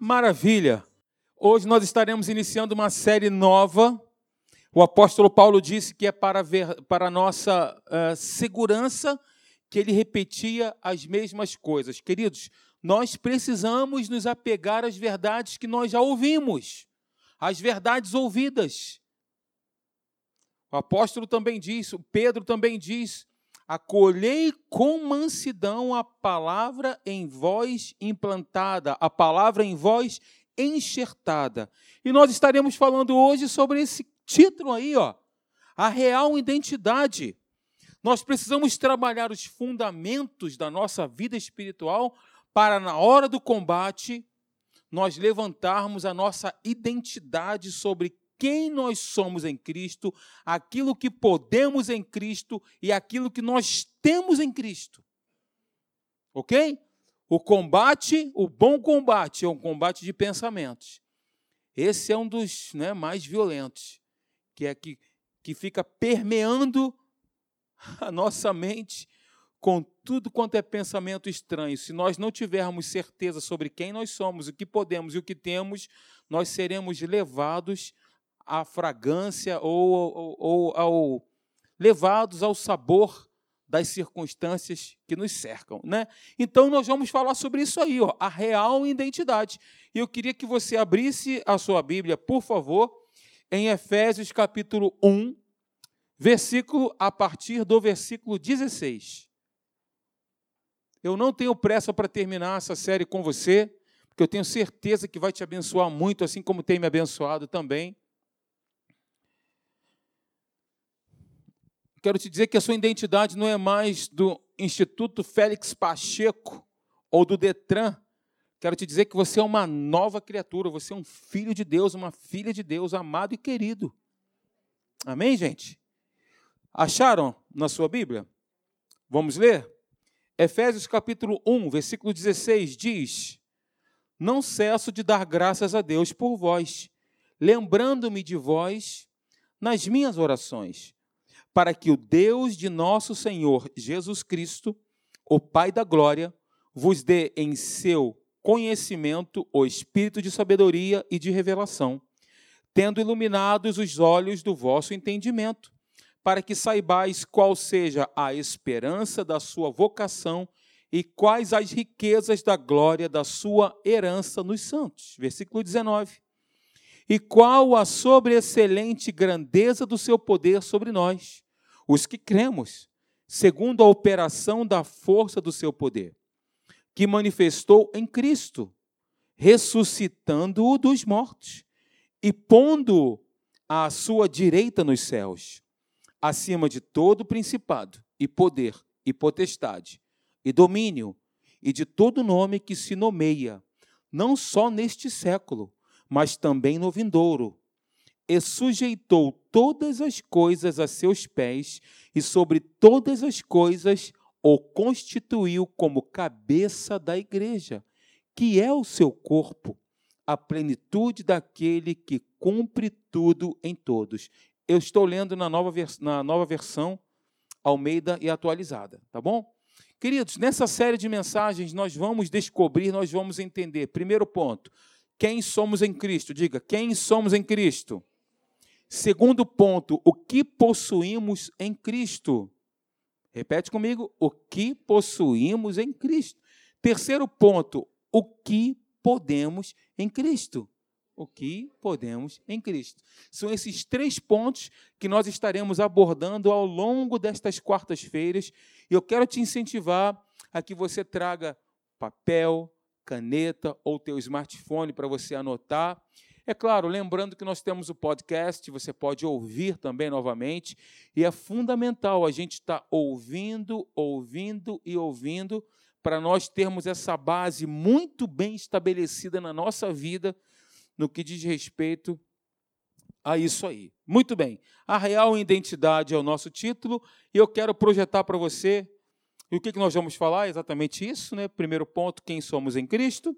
Maravilha! Hoje nós estaremos iniciando uma série nova. O apóstolo Paulo disse que é para, ver, para a nossa uh, segurança que ele repetia as mesmas coisas. Queridos, nós precisamos nos apegar às verdades que nós já ouvimos, às verdades ouvidas. O apóstolo também diz, o Pedro também diz: acolhei com mansidão a palavra em voz implantada, a palavra em voz enxertada. E nós estaremos falando hoje sobre esse título aí, ó, a real identidade. Nós precisamos trabalhar os fundamentos da nossa vida espiritual para, na hora do combate, nós levantarmos a nossa identidade sobre quem nós somos em Cristo, aquilo que podemos em Cristo e aquilo que nós temos em Cristo. Ok? O combate, o bom combate, é um combate de pensamentos. Esse é um dos né, mais violentos, que é que, que fica permeando a nossa mente com tudo quanto é pensamento estranho. Se nós não tivermos certeza sobre quem nós somos, o que podemos e o que temos, nós seremos levados à fragrância ou, ou, ou ao levados ao sabor das circunstâncias que nos cercam, né? Então nós vamos falar sobre isso aí, ó, a real identidade. E eu queria que você abrisse a sua Bíblia, por favor, em Efésios capítulo 1, versículo a partir do versículo 16. Eu não tenho pressa para terminar essa série com você, porque eu tenho certeza que vai te abençoar muito, assim como tem me abençoado também. Quero te dizer que a sua identidade não é mais do Instituto Félix Pacheco ou do Detran. Quero te dizer que você é uma nova criatura, você é um filho de Deus, uma filha de Deus, amado e querido. Amém, gente? Acharam na sua Bíblia? Vamos ler? Efésios capítulo 1, versículo 16 diz: Não cesso de dar graças a Deus por vós, lembrando-me de vós nas minhas orações, para que o Deus de nosso Senhor Jesus Cristo, o Pai da glória, vos dê em seu conhecimento o espírito de sabedoria e de revelação, tendo iluminados os olhos do vosso entendimento para que saibais qual seja a esperança da sua vocação e quais as riquezas da glória da sua herança nos santos. Versículo 19. E qual a sobreexcelente grandeza do seu poder sobre nós, os que cremos, segundo a operação da força do seu poder, que manifestou em Cristo, ressuscitando-o dos mortos e pondo-o à sua direita nos céus acima de todo principado e poder e potestade e domínio e de todo nome que se nomeia, não só neste século, mas também no vindouro. E sujeitou todas as coisas a seus pés, e sobre todas as coisas o constituiu como cabeça da igreja, que é o seu corpo, a plenitude daquele que cumpre tudo em todos. Eu estou lendo na nova, na nova versão Almeida e atualizada, tá bom? Queridos, nessa série de mensagens nós vamos descobrir, nós vamos entender. Primeiro ponto, quem somos em Cristo? Diga, quem somos em Cristo? Segundo ponto, o que possuímos em Cristo? Repete comigo, o que possuímos em Cristo. Terceiro ponto, o que podemos em Cristo o que podemos em Cristo. São esses três pontos que nós estaremos abordando ao longo destas quartas-feiras. E eu quero te incentivar a que você traga papel, caneta ou teu smartphone para você anotar. É claro, lembrando que nós temos o podcast, você pode ouvir também novamente, e é fundamental a gente estar tá ouvindo, ouvindo e ouvindo para nós termos essa base muito bem estabelecida na nossa vida no que diz respeito a isso aí. Muito bem, a real identidade é o nosso título e eu quero projetar para você. E o que nós vamos falar? Exatamente isso, né? Primeiro ponto, quem somos em Cristo.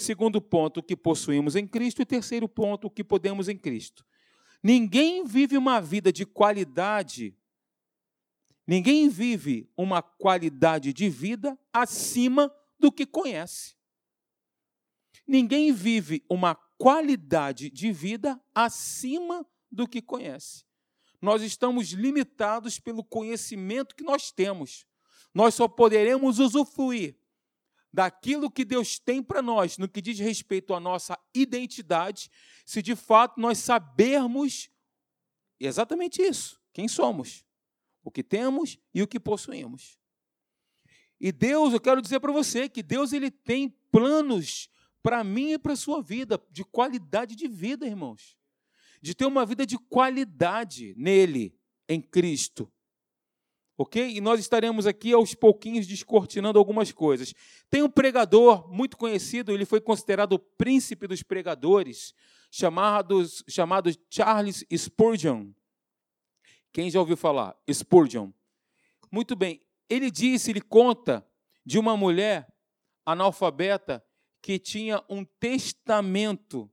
Segundo ponto, o que possuímos em Cristo. E terceiro ponto, o que podemos em Cristo. Ninguém vive uma vida de qualidade, ninguém vive uma qualidade de vida acima do que conhece. ninguém vive uma qualidade de vida acima do que conhece. Nós estamos limitados pelo conhecimento que nós temos. Nós só poderemos usufruir daquilo que Deus tem para nós, no que diz respeito à nossa identidade, se de fato nós sabermos exatamente isso, quem somos, o que temos e o que possuímos. E Deus, eu quero dizer para você que Deus ele tem planos para mim e para a sua vida, de qualidade de vida, irmãos. De ter uma vida de qualidade nele, em Cristo. Ok? E nós estaremos aqui aos pouquinhos descortinando algumas coisas. Tem um pregador muito conhecido, ele foi considerado o príncipe dos pregadores, chamado, chamado Charles Spurgeon. Quem já ouviu falar? Spurgeon. Muito bem. Ele disse, ele conta de uma mulher analfabeta que tinha um testamento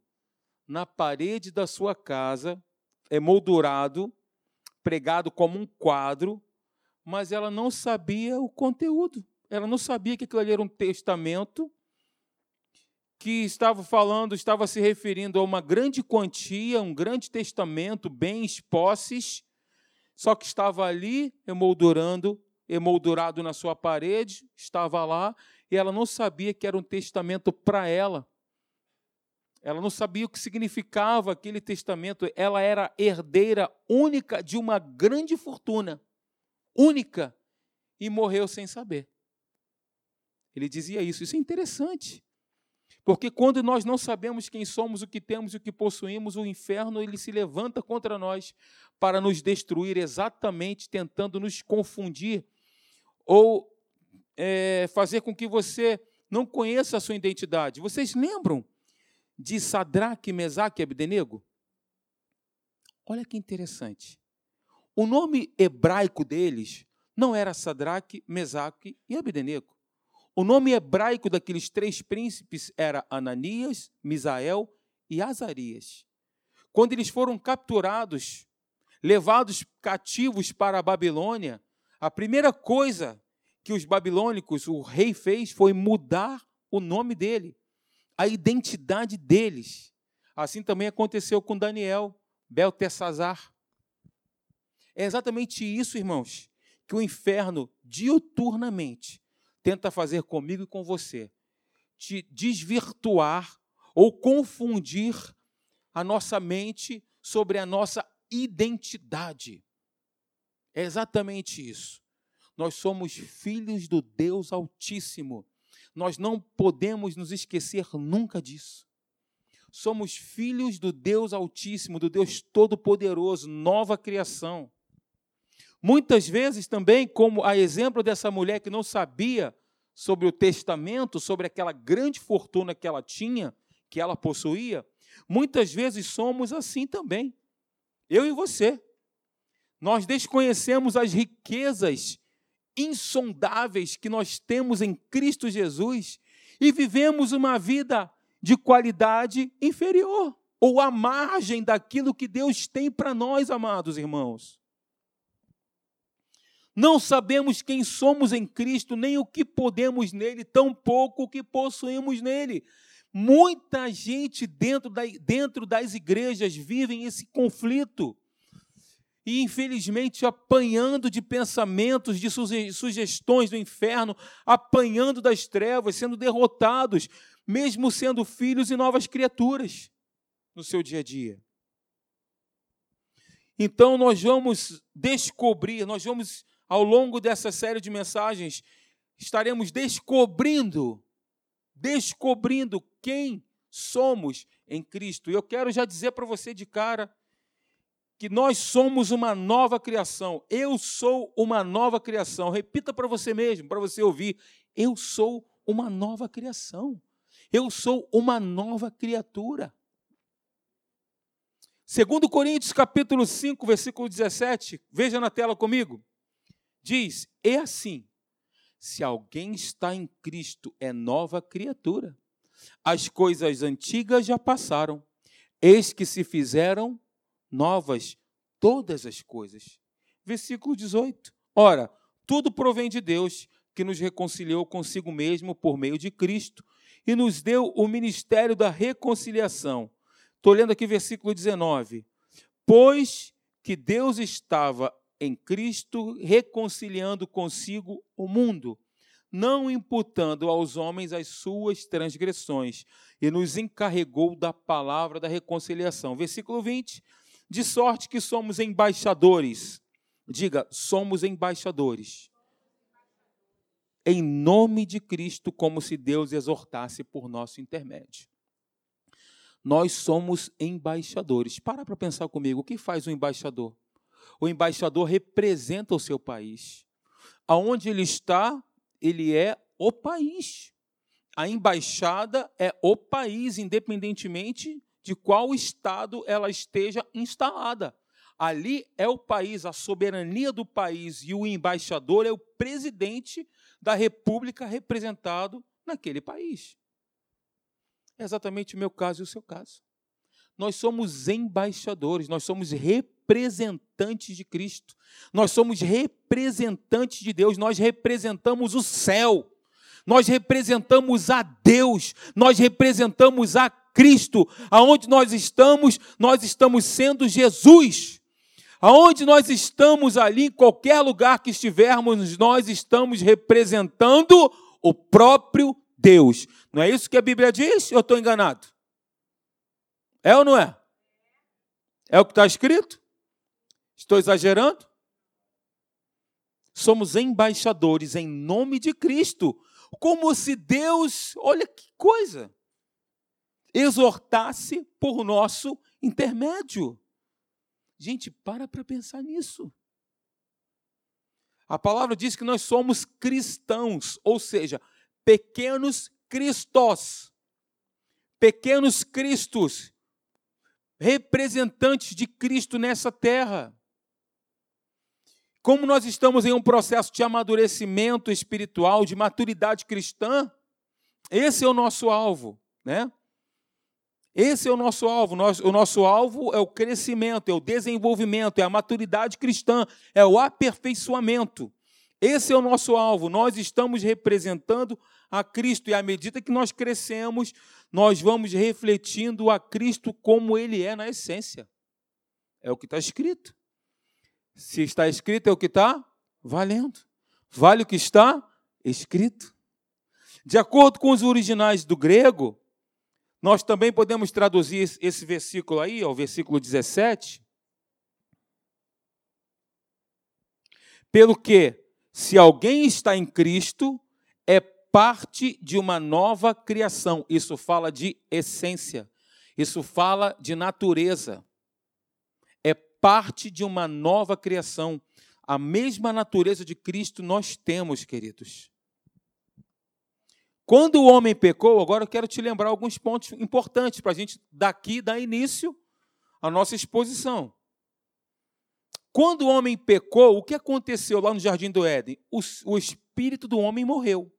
na parede da sua casa, emoldurado, pregado como um quadro, mas ela não sabia o conteúdo. Ela não sabia que aquilo ali era um testamento que estava falando, estava se referindo a uma grande quantia, um grande testamento, bens, posses, só que estava ali emoldurando, emoldurado na sua parede, estava lá, e ela não sabia que era um testamento para ela. Ela não sabia o que significava aquele testamento. Ela era herdeira única de uma grande fortuna única e morreu sem saber. Ele dizia isso. Isso é interessante. Porque quando nós não sabemos quem somos, o que temos e o que possuímos, o inferno ele se levanta contra nós para nos destruir, exatamente tentando nos confundir ou é, fazer com que você não conheça a sua identidade. Vocês lembram de Sadraque, Mesaque e Abdenego? Olha que interessante. O nome hebraico deles não era Sadraque, Mesaque e Abdenego. O nome hebraico daqueles três príncipes era Ananias, Misael e Azarias. Quando eles foram capturados, levados cativos para a Babilônia, a primeira coisa que os babilônicos, o rei fez foi mudar o nome dele, a identidade deles. Assim também aconteceu com Daniel, Beltesazar. É exatamente isso, irmãos, que o inferno diuturnamente tenta fazer comigo e com você. Te desvirtuar ou confundir a nossa mente sobre a nossa identidade. É exatamente isso. Nós somos filhos do Deus Altíssimo. Nós não podemos nos esquecer nunca disso. Somos filhos do Deus Altíssimo, do Deus Todo-Poderoso, nova criação. Muitas vezes também, como a exemplo dessa mulher que não sabia sobre o testamento, sobre aquela grande fortuna que ela tinha, que ela possuía, muitas vezes somos assim também. Eu e você. Nós desconhecemos as riquezas insondáveis que nós temos em Cristo Jesus e vivemos uma vida de qualidade inferior ou à margem daquilo que Deus tem para nós, amados irmãos. Não sabemos quem somos em Cristo, nem o que podemos nele, tampouco o que possuímos nele. Muita gente dentro, da, dentro das igrejas vivem esse conflito. E, infelizmente, apanhando de pensamentos, de sugestões do inferno, apanhando das trevas, sendo derrotados, mesmo sendo filhos e novas criaturas no seu dia a dia. Então, nós vamos descobrir, nós vamos ao longo dessa série de mensagens, estaremos descobrindo, descobrindo quem somos em Cristo. E eu quero já dizer para você de cara que nós somos uma nova criação. Eu sou uma nova criação. Repita para você mesmo, para você ouvir. Eu sou uma nova criação. Eu sou uma nova criatura. Segundo Coríntios capítulo 5, versículo 17, veja na tela comigo. Diz: "É assim: se alguém está em Cristo, é nova criatura. As coisas antigas já passaram, eis que se fizeram novas todas as coisas." Versículo 18. Ora, tudo provém de Deus, que nos reconciliou consigo mesmo por meio de Cristo e nos deu o ministério da reconciliação. Estou lendo aqui versículo 19. Pois que Deus estava em Cristo reconciliando consigo o mundo, não imputando aos homens as suas transgressões, e nos encarregou da palavra da reconciliação. Versículo 20. De sorte que somos embaixadores. Diga, somos embaixadores. Em nome de Cristo, como se Deus exortasse por nosso intermédio. Nós somos embaixadores. Para para pensar comigo, o que faz um embaixador? O embaixador representa o seu país. Aonde ele está, ele é o país. A embaixada é o país, independentemente de qual estado ela esteja instalada. Ali é o país, a soberania do país, e o embaixador é o presidente da república representado naquele país. É exatamente o meu caso e o seu caso. Nós somos embaixadores, nós somos representantes de Cristo, nós somos representantes de Deus, nós representamos o céu, nós representamos a Deus, nós representamos a Cristo. Aonde nós estamos, nós estamos sendo Jesus. Aonde nós estamos ali, em qualquer lugar que estivermos, nós estamos representando o próprio Deus. Não é isso que a Bíblia diz? Eu estou enganado? É ou não é? É o que está escrito? Estou exagerando? Somos embaixadores em nome de Cristo, como se Deus, olha que coisa, exortasse por nosso intermédio. Gente, para para pensar nisso. A palavra diz que nós somos cristãos, ou seja, pequenos cristós, pequenos cristos, representantes de Cristo nessa terra. Como nós estamos em um processo de amadurecimento espiritual, de maturidade cristã, esse é o nosso alvo, né? Esse é o nosso alvo. O nosso alvo é o crescimento, é o desenvolvimento, é a maturidade cristã, é o aperfeiçoamento. Esse é o nosso alvo. Nós estamos representando a Cristo e à medida que nós crescemos, nós vamos refletindo a Cristo como Ele é na essência. É o que está escrito. Se está escrito, é o que está valendo. Vale o que está escrito. De acordo com os originais do grego, nós também podemos traduzir esse versículo aí, o versículo 17. Pelo que, se alguém está em Cristo, é parte de uma nova criação. Isso fala de essência. Isso fala de natureza. Parte de uma nova criação. A mesma natureza de Cristo nós temos, queridos. Quando o homem pecou, agora eu quero te lembrar alguns pontos importantes para a gente daqui dar início à nossa exposição. Quando o homem pecou, o que aconteceu lá no jardim do Éden? O, o espírito do homem morreu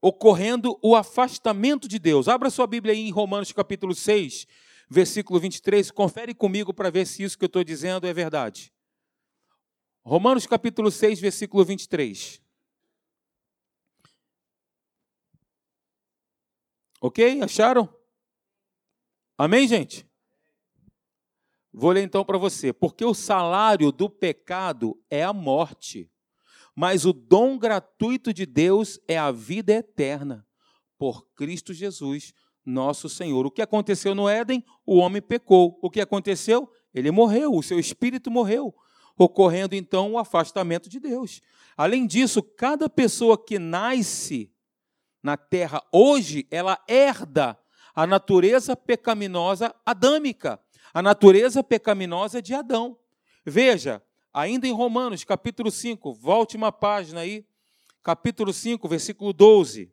ocorrendo o afastamento de Deus. Abra sua Bíblia aí em Romanos capítulo 6, versículo 23. Confere comigo para ver se isso que eu estou dizendo é verdade. Romanos capítulo 6, versículo 23. Ok? Acharam? Amém, gente? Vou ler então para você. Porque o salário do pecado é a morte mas o dom gratuito de Deus é a vida eterna, por Cristo Jesus, nosso Senhor. O que aconteceu no Éden? O homem pecou. O que aconteceu? Ele morreu, o seu espírito morreu, ocorrendo então o afastamento de Deus. Além disso, cada pessoa que nasce na terra hoje, ela herda a natureza pecaminosa adâmica, a natureza pecaminosa de Adão. Veja, Ainda em Romanos, capítulo 5, volte uma página aí, capítulo 5, versículo 12.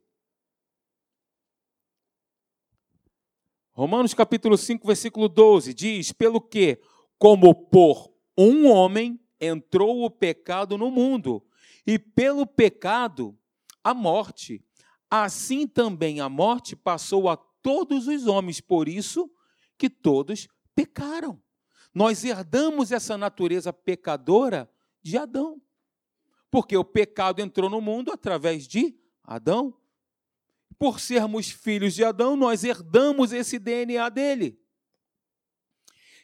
Romanos capítulo 5, versículo 12 diz: Pelo que, como por um homem entrou o pecado no mundo, e pelo pecado a morte, assim também a morte passou a todos os homens, por isso que todos pecaram. Nós herdamos essa natureza pecadora de Adão. Porque o pecado entrou no mundo através de Adão. Por sermos filhos de Adão, nós herdamos esse DNA dele.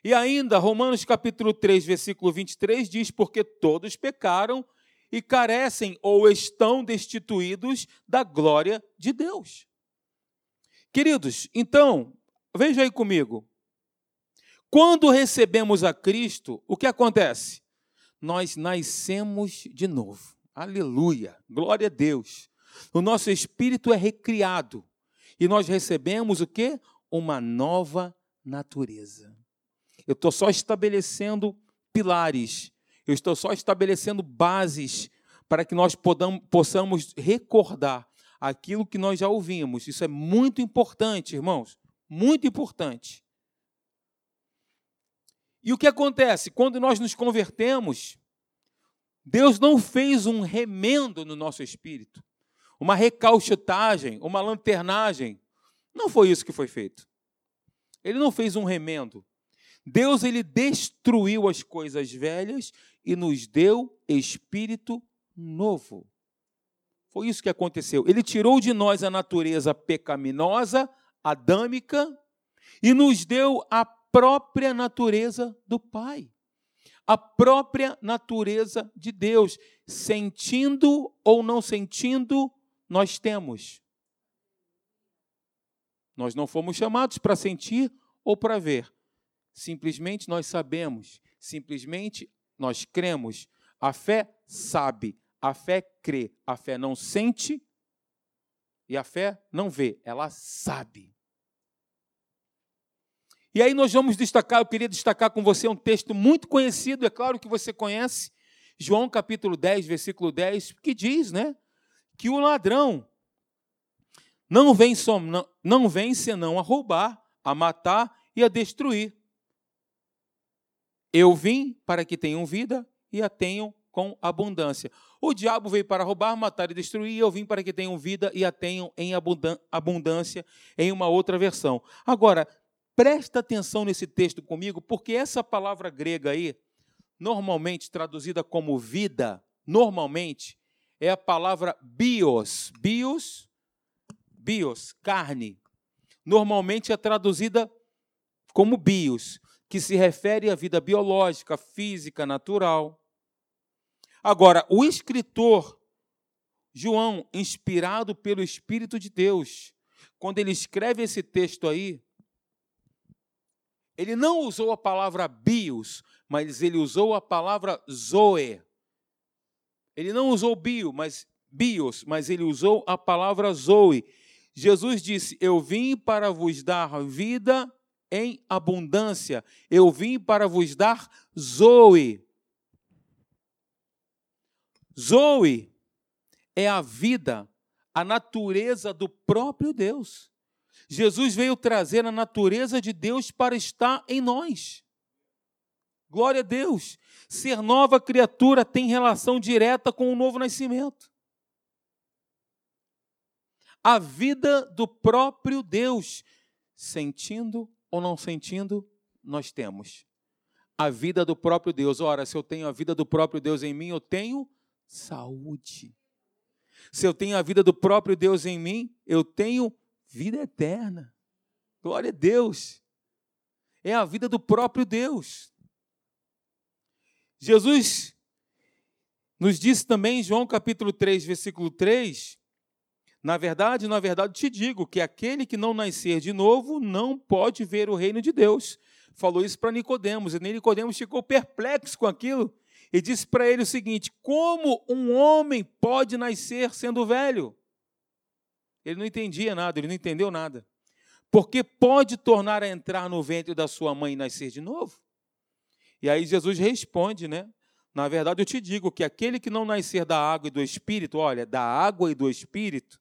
E ainda, Romanos capítulo 3, versículo 23 diz: Porque todos pecaram e carecem ou estão destituídos da glória de Deus. Queridos, então, veja aí comigo. Quando recebemos a Cristo, o que acontece? Nós nascemos de novo. Aleluia, glória a Deus. O nosso espírito é recriado e nós recebemos o que? Uma nova natureza. Eu estou só estabelecendo pilares, eu estou só estabelecendo bases para que nós possamos recordar aquilo que nós já ouvimos. Isso é muito importante, irmãos, muito importante. E o que acontece? Quando nós nos convertemos, Deus não fez um remendo no nosso espírito, uma recalchutagem, uma lanternagem. Não foi isso que foi feito. Ele não fez um remendo. Deus ele destruiu as coisas velhas e nos deu espírito novo. Foi isso que aconteceu. Ele tirou de nós a natureza pecaminosa, adâmica, e nos deu a própria natureza do Pai. A própria natureza de Deus. Sentindo ou não sentindo, nós temos. Nós não fomos chamados para sentir ou para ver. Simplesmente nós sabemos, simplesmente nós cremos. A fé sabe, a fé crê, a fé não sente e a fé não vê, ela sabe. E aí nós vamos destacar, eu queria destacar com você um texto muito conhecido, é claro que você conhece, João capítulo 10, versículo 10, que diz, né, que o ladrão não vem, só, não, não vem senão a roubar, a matar e a destruir. Eu vim para que tenham vida e a tenham com abundância. O diabo veio para roubar, matar e destruir, e eu vim para que tenham vida e a tenham em abundância, em uma outra versão. Agora, presta atenção nesse texto comigo, porque essa palavra grega aí, normalmente traduzida como vida, normalmente é a palavra bios. Bios, bios, carne. Normalmente é traduzida como bios que se refere à vida biológica, física, natural. Agora, o escritor João, inspirado pelo Espírito de Deus, quando ele escreve esse texto aí, ele não usou a palavra bios, mas ele usou a palavra zoe. Ele não usou bio, mas bios, mas ele usou a palavra zoe. Jesus disse: Eu vim para vos dar vida em abundância. Eu vim para vos dar Zoe. Zoe é a vida, a natureza do próprio Deus. Jesus veio trazer a natureza de Deus para estar em nós. Glória a Deus. Ser nova criatura tem relação direta com o novo nascimento. A vida do próprio Deus, sentindo ou não sentindo, nós temos a vida do próprio Deus. Ora, se eu tenho a vida do próprio Deus em mim, eu tenho saúde. Se eu tenho a vida do próprio Deus em mim, eu tenho vida eterna. Glória a Deus. É a vida do próprio Deus. Jesus nos disse também em João capítulo 3, versículo 3, na verdade, na verdade, te digo que aquele que não nascer de novo não pode ver o reino de Deus. Falou isso para Nicodemos, e nem Nicodemos ficou perplexo com aquilo e disse para ele o seguinte: Como um homem pode nascer sendo velho? Ele não entendia nada, ele não entendeu nada. Porque pode tornar a entrar no ventre da sua mãe e nascer de novo? E aí Jesus responde, né? Na verdade, eu te digo que aquele que não nascer da água e do espírito, olha, da água e do espírito,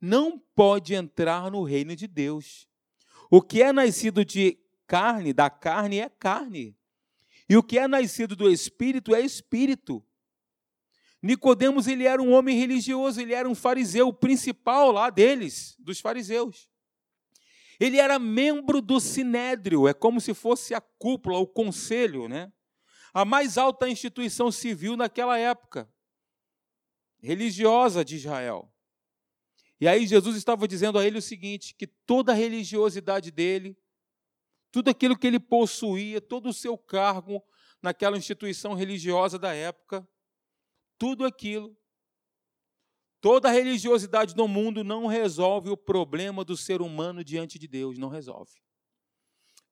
não pode entrar no reino de Deus. O que é nascido de carne, da carne, é carne. E o que é nascido do espírito é espírito. Nicodemos ele era um homem religioso, ele era um fariseu, o principal lá deles, dos fariseus. Ele era membro do sinédrio, é como se fosse a cúpula, o conselho, né? A mais alta instituição civil naquela época, religiosa de Israel. E aí Jesus estava dizendo a ele o seguinte: que toda a religiosidade dele, tudo aquilo que ele possuía, todo o seu cargo naquela instituição religiosa da época, tudo aquilo, toda religiosidade do mundo não resolve o problema do ser humano diante de Deus, não resolve.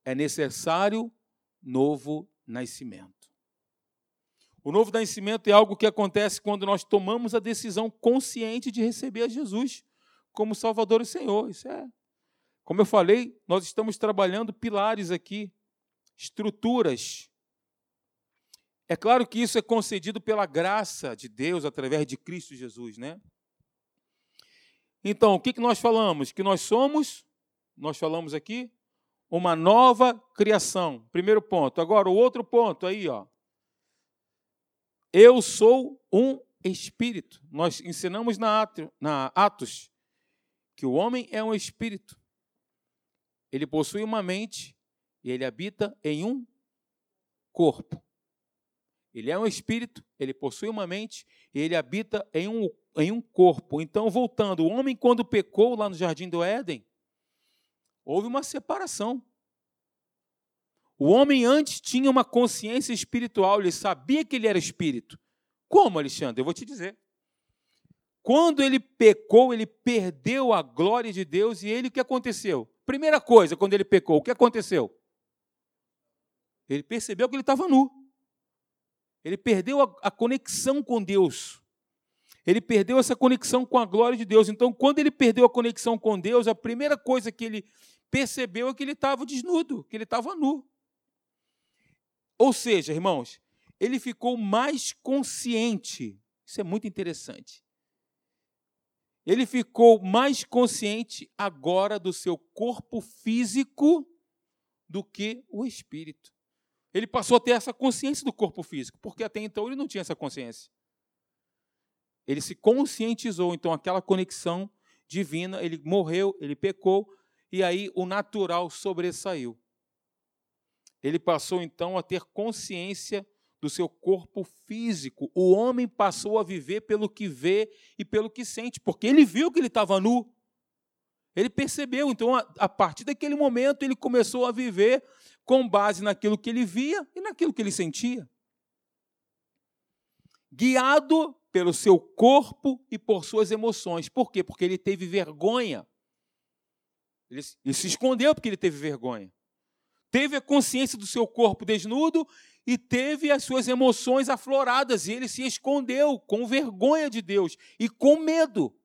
É necessário novo nascimento. O novo nascimento é algo que acontece quando nós tomamos a decisão consciente de receber a Jesus como Salvador e Senhor. Isso é. Como eu falei, nós estamos trabalhando pilares aqui, estruturas. É claro que isso é concedido pela graça de Deus através de Cristo Jesus, né? Então, o que nós falamos? Que nós somos, nós falamos aqui, uma nova criação. Primeiro ponto. Agora, o outro ponto aí, ó. Eu sou um espírito. Nós ensinamos na, Atos que o homem é um espírito. Ele possui uma mente e ele habita em um corpo. Ele é um espírito, ele possui uma mente e ele habita em um, em um corpo. Então, voltando, o homem, quando pecou lá no jardim do Éden, houve uma separação. O homem antes tinha uma consciência espiritual, ele sabia que ele era espírito. Como, Alexandre? Eu vou te dizer. Quando ele pecou, ele perdeu a glória de Deus e ele o que aconteceu? Primeira coisa, quando ele pecou, o que aconteceu? Ele percebeu que ele estava nu. Ele perdeu a, a, conexão com Deus. Ele perdeu essa conexão com a glória de Deus. Então, quando ele perdeu a conexão com Deus, a primeira coisa que ele percebeu é que ele estava desnudo, que ele estava nu. Ou seja, irmãos, ele ficou mais consciente. Isso é muito interessante. Ele ficou mais consciente agora do seu corpo físico do que o espírito. Ele passou a ter essa consciência do corpo físico, porque até então ele não tinha essa consciência. Ele se conscientizou, então, aquela conexão divina, ele morreu, ele pecou, e aí o natural sobressaiu. Ele passou, então, a ter consciência do seu corpo físico. O homem passou a viver pelo que vê e pelo que sente, porque ele viu que ele estava nu. Ele percebeu, então, a, a partir daquele momento, ele começou a viver com base naquilo que ele via e naquilo que ele sentia. Guiado pelo seu corpo e por suas emoções. Por quê? Porque ele teve vergonha. Ele, se escondeu porque ele teve vergonha. Teve a consciência do seu corpo desnudo e teve as suas emoções afloradas, e ele se escondeu com vergonha de Deus e com medo.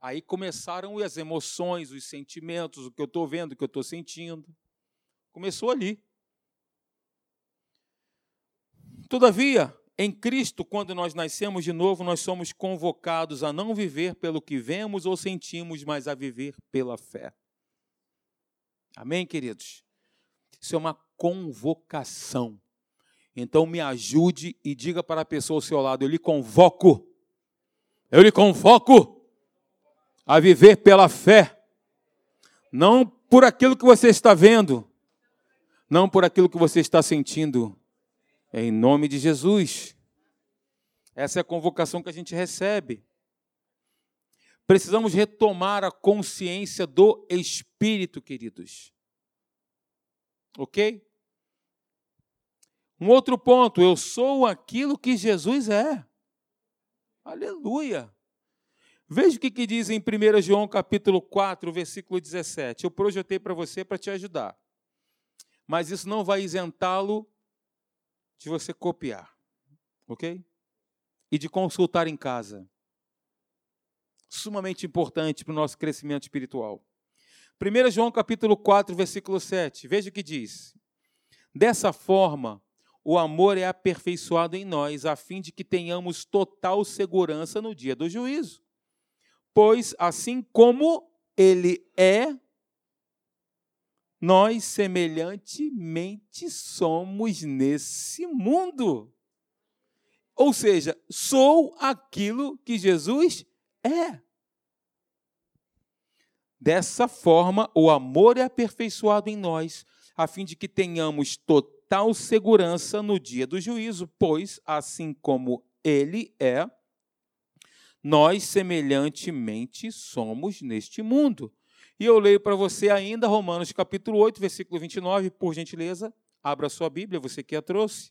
Aí começaram as emoções, os sentimentos, o que eu estou vendo, o que eu estou sentindo. Começou ali. Todavia, em Cristo, quando nós nascemos de novo, nós somos convocados a não viver pelo que vemos ou sentimos, mas a viver pela fé. Amém, queridos? Isso é uma convocação. Então me ajude e diga para a pessoa ao seu lado: eu lhe convoco, eu lhe convoco a viver pela fé, não por aquilo que você está vendo, não por aquilo que você está sentindo, em nome de Jesus. Essa é a convocação que a gente recebe. Precisamos retomar a consciência do Espírito, queridos. Ok? Um outro ponto, eu sou aquilo que Jesus é. Aleluia. Veja o que, que diz em 1 João capítulo 4, versículo 17. Eu projetei para você para te ajudar. Mas isso não vai isentá-lo de você copiar. Ok? E de consultar em casa. Sumamente importante para o nosso crescimento espiritual. 1 João capítulo 4, versículo 7. Veja o que diz. Dessa forma, o amor é aperfeiçoado em nós, a fim de que tenhamos total segurança no dia do juízo. Pois, assim como ele é, nós semelhantemente somos nesse mundo. Ou seja, sou aquilo que Jesus é. Dessa forma, o amor é aperfeiçoado em nós, a fim de que tenhamos total segurança no dia do juízo, pois, assim como ele é, nós semelhantemente somos neste mundo. E eu leio para você ainda Romanos capítulo 8, versículo 29, por gentileza, abra sua Bíblia, você que a trouxe.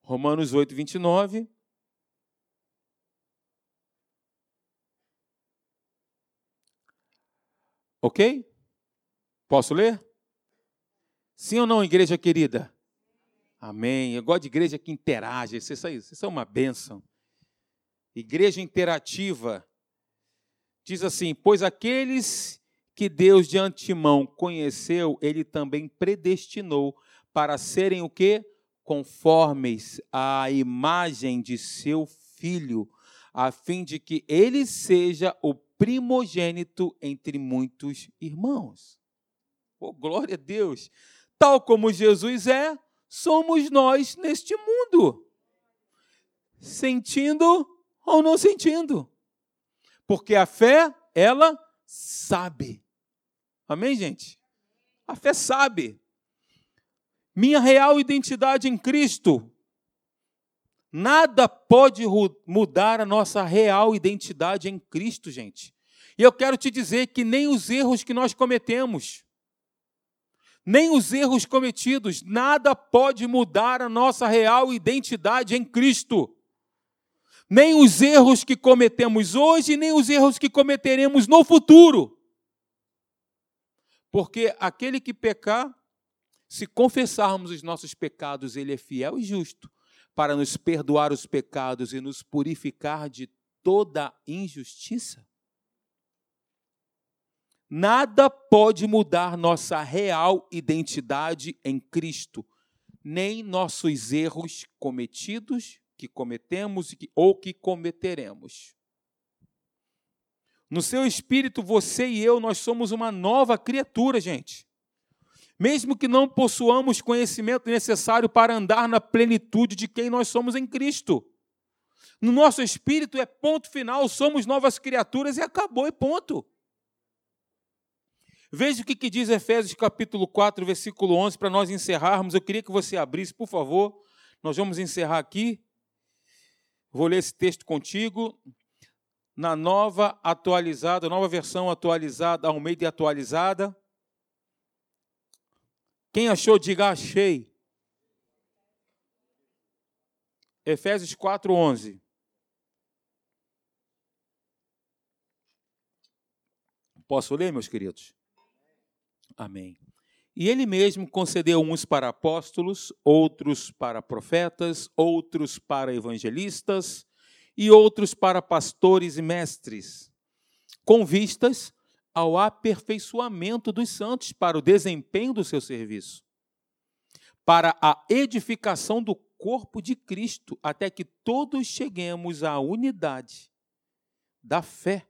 Romanos 8, 29. Ok? Posso ler? Sim ou não, igreja querida? Amém. Eu gosto de igreja que interage. Vocês, são uma bênção. Igreja interativa. Diz assim: Pois aqueles que Deus de antemão conheceu, ele também predestinou para serem o quê? Conformes à imagem de seu filho, a fim de que ele seja o primogênito entre muitos irmãos. Oh, glória a Deus! Tal como Jesus é, somos nós neste mundo. Sentindo ou não sentindo. Porque a fé, ela sabe. Amém, gente? A fé sabe. Minha real identidade em Cristo. Nada pode mudar a nossa real identidade em Cristo, gente. E eu quero te dizer que nem os erros que nós cometemos, nem os erros cometidos, nada pode mudar a nossa real identidade em Cristo. Nem os erros que cometemos hoje, nem os erros que cometeremos no futuro. Porque aquele que pecar, se confessarmos os nossos pecados, ele é fiel e justo para nos perdoar os pecados e nos purificar de toda injustiça. Nada pode mudar nossa real identidade em Cristo, nem nossos erros cometidos, que cometemos ou que cometeremos. No seu espírito, você e eu, nós somos uma nova criatura, gente. Mesmo que não possuamos conhecimento necessário para andar na plenitude de quem nós somos em Cristo. No nosso espírito é ponto final, somos novas criaturas e acabou, e ponto. Veja o que, diz Efésios capítulo 4, versículo 11, para nós encerrarmos. Eu queria que você abrisse, por favor. Nós vamos encerrar aqui. Vou ler esse texto contigo na nova atualizada, nova versão atualizada, de atualizada. Quem achou, diga achei. Efésios 4, 11. Posso ler, meus queridos? Amém. E ele mesmo concedeu uns para apóstolos, outros para profetas, outros para evangelistas e outros para pastores e mestres, com vistas ao aperfeiçoamento dos santos para o desempenho do seu serviço, para a edificação do corpo de Cristo, até que todos cheguemos à unidade da fé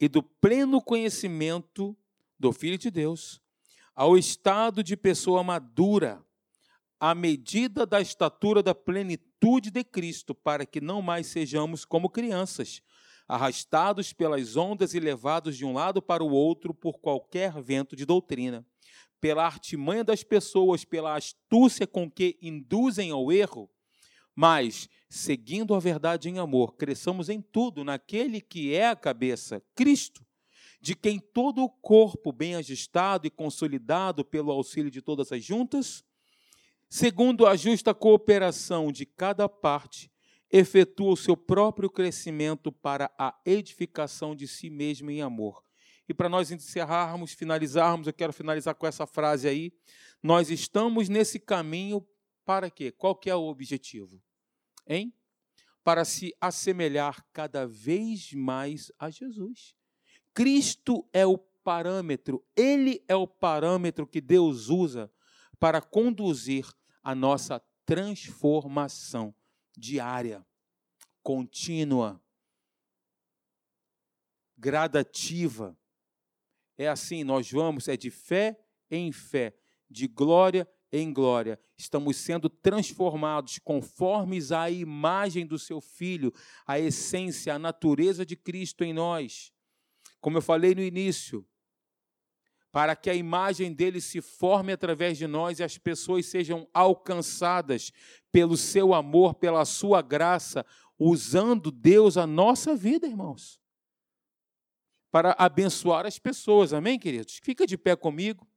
e do pleno conhecimento do Filho de Deus, ao estado de pessoa madura, à medida da estatura da plenitude de Cristo, para que não mais sejamos como crianças, arrastados pelas ondas e levados de um lado para o outro por qualquer vento de doutrina, pela artimanha das pessoas, pela astúcia com que induzem ao erro, mas, seguindo a verdade em amor, cresçamos em tudo naquele que é a cabeça, Cristo de quem todo o corpo, bem ajustado e consolidado pelo auxílio de todas as juntas, segundo a justa cooperação de cada parte, efetua o seu próprio crescimento para a edificação de si mesmo em amor. E para nós encerrarmos, finalizarmos, eu quero finalizar com essa frase aí. Nós estamos nesse caminho para quê? Qual que é o objetivo? Hein? Para se assemelhar cada vez mais a Jesus. Cristo é o parâmetro, ele é o parâmetro que Deus usa para conduzir a nossa transformação diária, contínua, gradativa. É assim, nós vamos, é de fé em fé, de glória em glória. Estamos sendo transformados conformes à imagem do seu Filho, a essência, a natureza de Cristo em nós. Como eu falei no início, para que a imagem dele se forme através de nós e as pessoas sejam alcançadas pelo seu amor, pela sua graça, usando Deus a nossa vida, irmãos, para abençoar as pessoas. Amém, queridos? Fica de pé comigo.